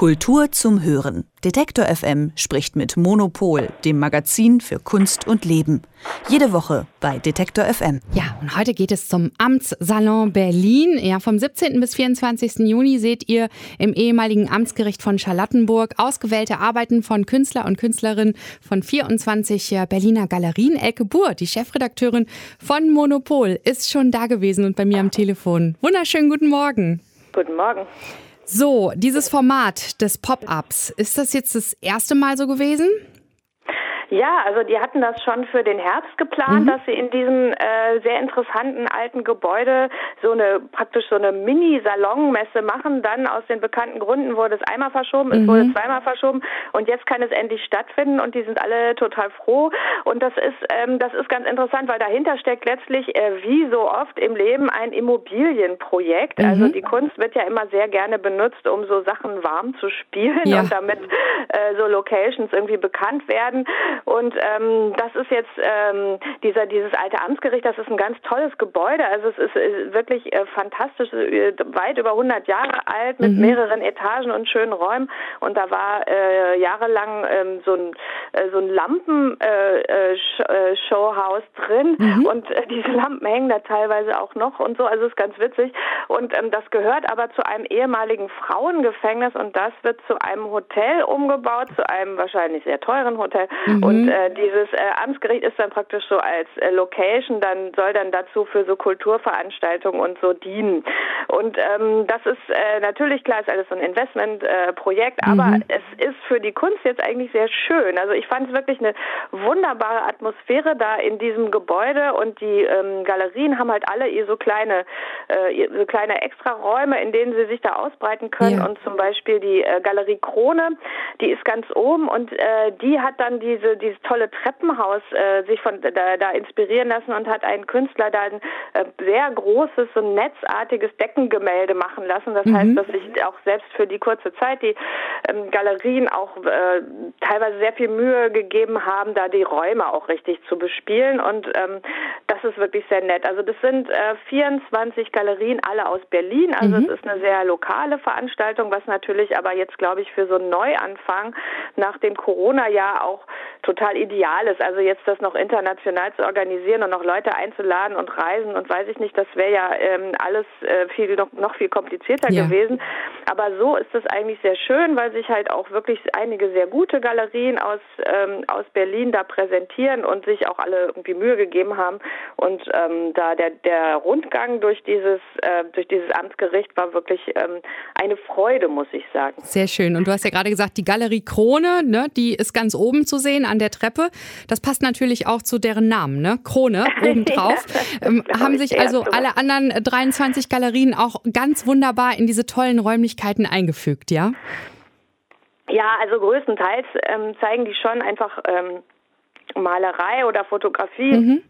Kultur zum Hören. Detektor FM spricht mit Monopol, dem Magazin für Kunst und Leben. Jede Woche bei Detektor FM. Ja, und heute geht es zum Amtssalon Berlin. Ja, vom 17. bis 24. Juni seht ihr im ehemaligen Amtsgericht von Charlottenburg ausgewählte Arbeiten von Künstler und Künstlerinnen von 24 Berliner Galerien. Elke Buhr, die Chefredakteurin von Monopol, ist schon da gewesen und bei mir am Telefon. Wunderschönen guten Morgen. Guten Morgen. So, dieses Format des Pop-ups, ist das jetzt das erste Mal so gewesen? Ja, also die hatten das schon für den Herbst geplant, mhm. dass sie in diesem äh, sehr interessanten alten Gebäude so eine praktisch so eine Mini-Salonmesse machen. Dann aus den bekannten Gründen wurde es einmal verschoben, mhm. es wurde zweimal verschoben und jetzt kann es endlich stattfinden und die sind alle total froh. Und das ist ähm, das ist ganz interessant, weil dahinter steckt letztlich äh, wie so oft im Leben ein Immobilienprojekt. Mhm. Also die Kunst wird ja immer sehr gerne benutzt, um so Sachen warm zu spielen ja. und damit äh, so Locations irgendwie bekannt werden. Und ähm, das ist jetzt ähm, dieser dieses alte Amtsgericht, das ist ein ganz tolles Gebäude. Also es ist, ist wirklich äh, fantastisch, äh, weit über 100 Jahre alt mit mhm. mehreren Etagen und schönen Räumen. Und da war äh, jahrelang ähm, so ein äh, so ein Lampen-Showhaus äh, äh, drin mhm. und diese Lampen hängen da teilweise auch noch und so. Also es ist ganz witzig. Und ähm, das gehört aber zu einem ehemaligen Frauengefängnis und das wird zu einem Hotel umgebaut, zu einem wahrscheinlich sehr teuren Hotel. Mhm. Und äh, dieses äh, Amtsgericht ist dann praktisch so als äh, Location, dann soll dann dazu für so Kulturveranstaltungen und so dienen. Und ähm, das ist äh, natürlich klar, ist alles so ein Investmentprojekt, äh, aber mhm. es ist für die Kunst jetzt eigentlich sehr schön. Also ich fand es wirklich eine wunderbare Atmosphäre da in diesem Gebäude und die ähm, Galerien haben halt alle ihr so kleine, äh, so kleine Extraräume, in denen sie sich da ausbreiten können. Ja. Und zum Beispiel die äh, Galerie Krone, die ist ganz oben und äh, die hat dann diese dieses tolle Treppenhaus äh, sich von da, da inspirieren lassen und hat einen Künstler da ein äh, sehr großes, so netzartiges Deckengemälde machen lassen. Das mhm. heißt, dass sich auch selbst für die kurze Zeit die ähm, Galerien auch äh, teilweise sehr viel Mühe gegeben haben, da die Räume auch richtig zu bespielen. Und ähm, das ist wirklich sehr nett. Also das sind äh, 24 Galerien, alle aus Berlin. Also mhm. es ist eine sehr lokale Veranstaltung, was natürlich aber jetzt, glaube ich, für so einen Neuanfang nach dem Corona-Jahr auch total ideal ist. Also jetzt das noch international zu organisieren und noch Leute einzuladen und reisen und weiß ich nicht, das wäre ja ähm, alles äh, viel noch, noch viel komplizierter ja. gewesen. Aber so ist es eigentlich sehr schön, weil sich halt auch wirklich einige sehr gute Galerien aus ähm, aus Berlin da präsentieren und sich auch alle irgendwie Mühe gegeben haben. Und ähm, da der der Rundgang durch dieses äh, durch dieses Amtsgericht war wirklich ähm, eine Freude, muss ich sagen. Sehr schön. Und du hast ja gerade gesagt, die Galerie Krone, ne, die ist ganz oben zu sehen an der Treppe. Das passt natürlich auch zu deren Namen, ne? Krone obendrauf. ja, ähm, haben sich also alle anderen 23 Galerien auch ganz wunderbar in diese tollen Räumlichkeiten eingefügt, ja? Ja, also größtenteils ähm, zeigen die schon einfach ähm, Malerei oder Fotografie. Mhm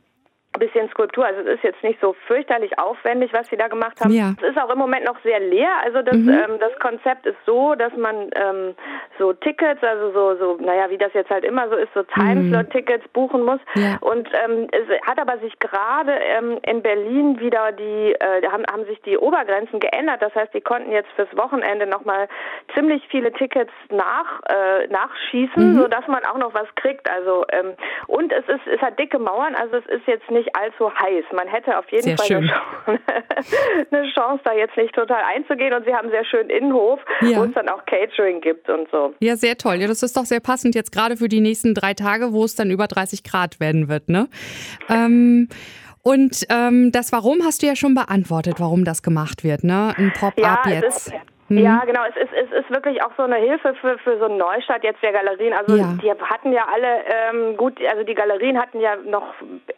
bisschen Skulptur. Also es ist jetzt nicht so fürchterlich aufwendig, was sie da gemacht haben. Ja. Es ist auch im Moment noch sehr leer. Also das, mhm. ähm, das Konzept ist so, dass man ähm, so Tickets, also so, so, naja, wie das jetzt halt immer so ist, so Timeslot-Tickets buchen muss. Ja. Und ähm, es hat aber sich gerade ähm, in Berlin wieder die, äh, haben, haben sich die Obergrenzen geändert. Das heißt, die konnten jetzt fürs Wochenende nochmal ziemlich viele Tickets nach, äh, nachschießen, mhm. sodass man auch noch was kriegt. Also ähm, und es ist, es hat dicke Mauern, also es ist jetzt nicht nicht allzu heiß. Man hätte auf jeden sehr Fall eine Chance, eine Chance, da jetzt nicht total einzugehen. Und sie haben sehr schön Innenhof, ja. wo es dann auch Catering gibt und so. Ja, sehr toll. Ja, das ist doch sehr passend jetzt gerade für die nächsten drei Tage, wo es dann über 30 Grad werden wird. Ne? Ähm, und ähm, das Warum hast du ja schon beantwortet, warum das gemacht wird, ne? Ein Pop-up ja, jetzt. Mhm. Ja, genau. Es ist, es ist wirklich auch so eine Hilfe für, für so einen Neustart jetzt der Galerien. Also ja. die hatten ja alle ähm, gut, also die Galerien hatten ja noch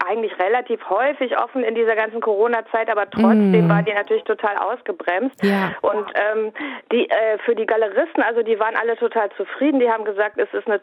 eigentlich relativ häufig offen in dieser ganzen Corona-Zeit, aber trotzdem mhm. war die natürlich total ausgebremst. Ja. Und ähm, die äh, für die Galeristen, also die waren alle total zufrieden. Die haben gesagt, es ist eine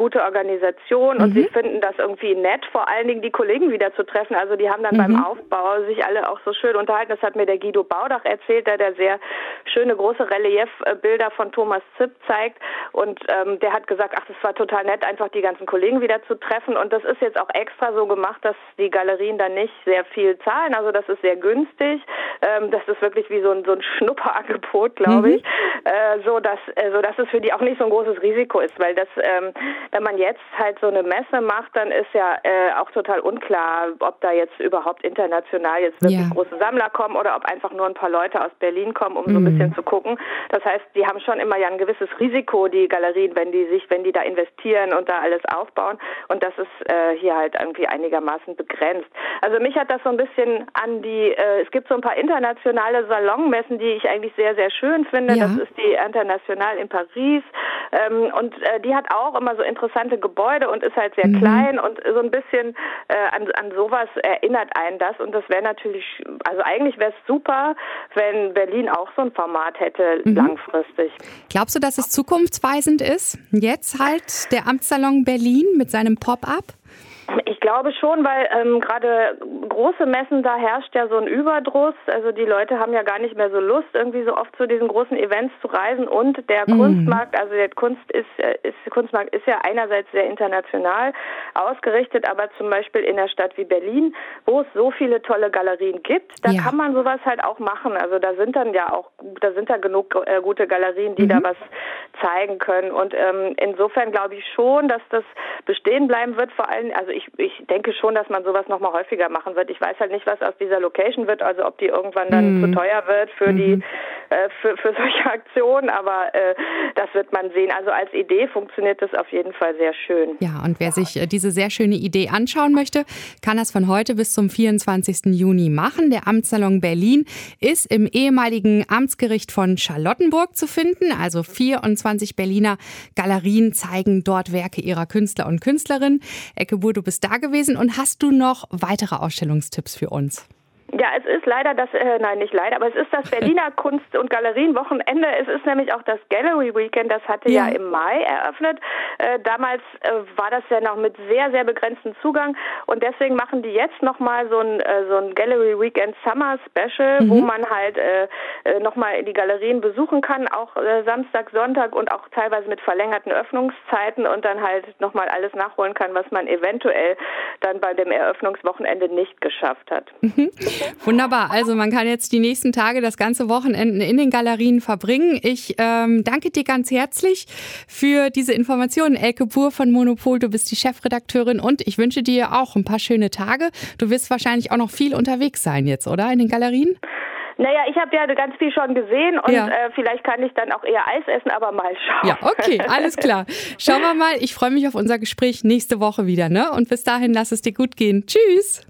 gute Organisation und mhm. sie finden das irgendwie nett, vor allen Dingen die Kollegen wieder zu treffen. Also die haben dann beim mhm. Aufbau sich alle auch so schön unterhalten. Das hat mir der Guido Baudach erzählt, der der sehr schöne große Reliefbilder von Thomas Zipp zeigt. Und ähm, der hat gesagt, ach, das war total nett, einfach die ganzen Kollegen wieder zu treffen. Und das ist jetzt auch extra so gemacht, dass die Galerien dann nicht sehr viel zahlen. Also das ist sehr günstig. Ähm, das ist wirklich wie so ein, so ein Schnupperangebot, glaube mhm. ich. äh, so dass äh, so dass es für die auch nicht so ein großes Risiko ist, weil das, ähm, wenn man jetzt halt so eine Messe macht, dann ist ja äh, auch total unklar, ob da jetzt überhaupt international jetzt wirklich ja. große Sammler kommen oder ob einfach nur ein paar Leute aus Berlin kommen, um mm. so ein mhm. bisschen zu gucken. Das heißt, die haben schon immer ja ein gewisses Risiko, die Galerien, wenn die sich, wenn die da investieren und da alles aufbauen. Und das ist äh, hier halt irgendwie einigermaßen begrenzt. Also mich hat das so ein bisschen an die, äh, es gibt so ein paar internationale Salonmessen, die ich eigentlich sehr, sehr schön finde. Ja. Das ist die International in Paris. Ähm, und äh, die hat auch immer so interessante Gebäude und ist halt sehr mhm. klein und so ein bisschen äh, an, an sowas erinnert einen das. Und das wäre natürlich, also eigentlich wäre es super, wenn Berlin auch so ein Format hätte mhm. langfristig. Glaubst du, dass es zukunftsweisend ist? Jetzt halt der Amtssalon Berlin mit seinem Pop-up? Ich glaube schon, weil ähm, gerade große Messen, da herrscht ja so ein Überdruss. Also die Leute haben ja gar nicht mehr so Lust, irgendwie so oft zu diesen großen Events zu reisen. Und der mhm. Kunstmarkt, also der Kunst ist, äh, ist, Kunstmarkt ist ja einerseits sehr international ausgerichtet, aber zum Beispiel in der Stadt wie Berlin, wo es so viele tolle Galerien gibt, da ja. kann man sowas halt auch machen. Also da sind dann ja auch, da sind da genug äh, gute Galerien, die mhm. da was zeigen können. Und ähm, insofern glaube ich schon, dass das bestehen bleiben wird. Vor allem, also ich, ich denke schon, dass man sowas noch mal häufiger machen wird. Ich weiß halt nicht, was aus dieser Location wird, also ob die irgendwann dann mhm. zu teuer wird für mhm. die äh, für, für solche Aktionen, aber äh, das wird man sehen. Also als Idee funktioniert das auf jeden Fall sehr schön. Ja, und wer sich äh, diese sehr schöne Idee anschauen möchte, kann das von heute bis zum 24. Juni machen. Der Amtssalon Berlin ist im ehemaligen Amtsgericht von Charlottenburg zu finden. Also 24 Berliner Galerien zeigen dort Werke ihrer Künstler und Künstlerinnen. Ecke Bur, du bist da gewesen und hast du noch weitere Ausstellungstipps für uns? Ja, es ist leider das, äh, nein, nicht leider, aber es ist das Berliner Kunst- und Galerienwochenende. Es ist nämlich auch das Gallery Weekend, das hatte ja, ja im Mai eröffnet. Äh, damals äh, war das ja noch mit sehr, sehr begrenztem Zugang und deswegen machen die jetzt nochmal so ein, äh, so ein Gallery Weekend Summer Special, mhm. wo man halt äh, äh, nochmal die Galerien besuchen kann, auch äh, Samstag, Sonntag und auch teilweise mit verlängerten Öffnungszeiten und dann halt nochmal alles nachholen kann, was man eventuell dann bei dem Eröffnungswochenende nicht geschafft hat. Mhm. Wunderbar. Also man kann jetzt die nächsten Tage, das ganze Wochenende in den Galerien verbringen. Ich ähm, danke dir ganz herzlich für diese Informationen. Elke Pur von Monopol, du bist die Chefredakteurin und ich wünsche dir auch ein paar schöne Tage. Du wirst wahrscheinlich auch noch viel unterwegs sein jetzt, oder? In den Galerien? Naja, ich habe ja ganz viel schon gesehen und ja. äh, vielleicht kann ich dann auch eher Eis essen, aber mal schauen. Ja, okay, alles klar. Schauen wir mal. Ich freue mich auf unser Gespräch nächste Woche wieder, ne? Und bis dahin, lass es dir gut gehen. Tschüss.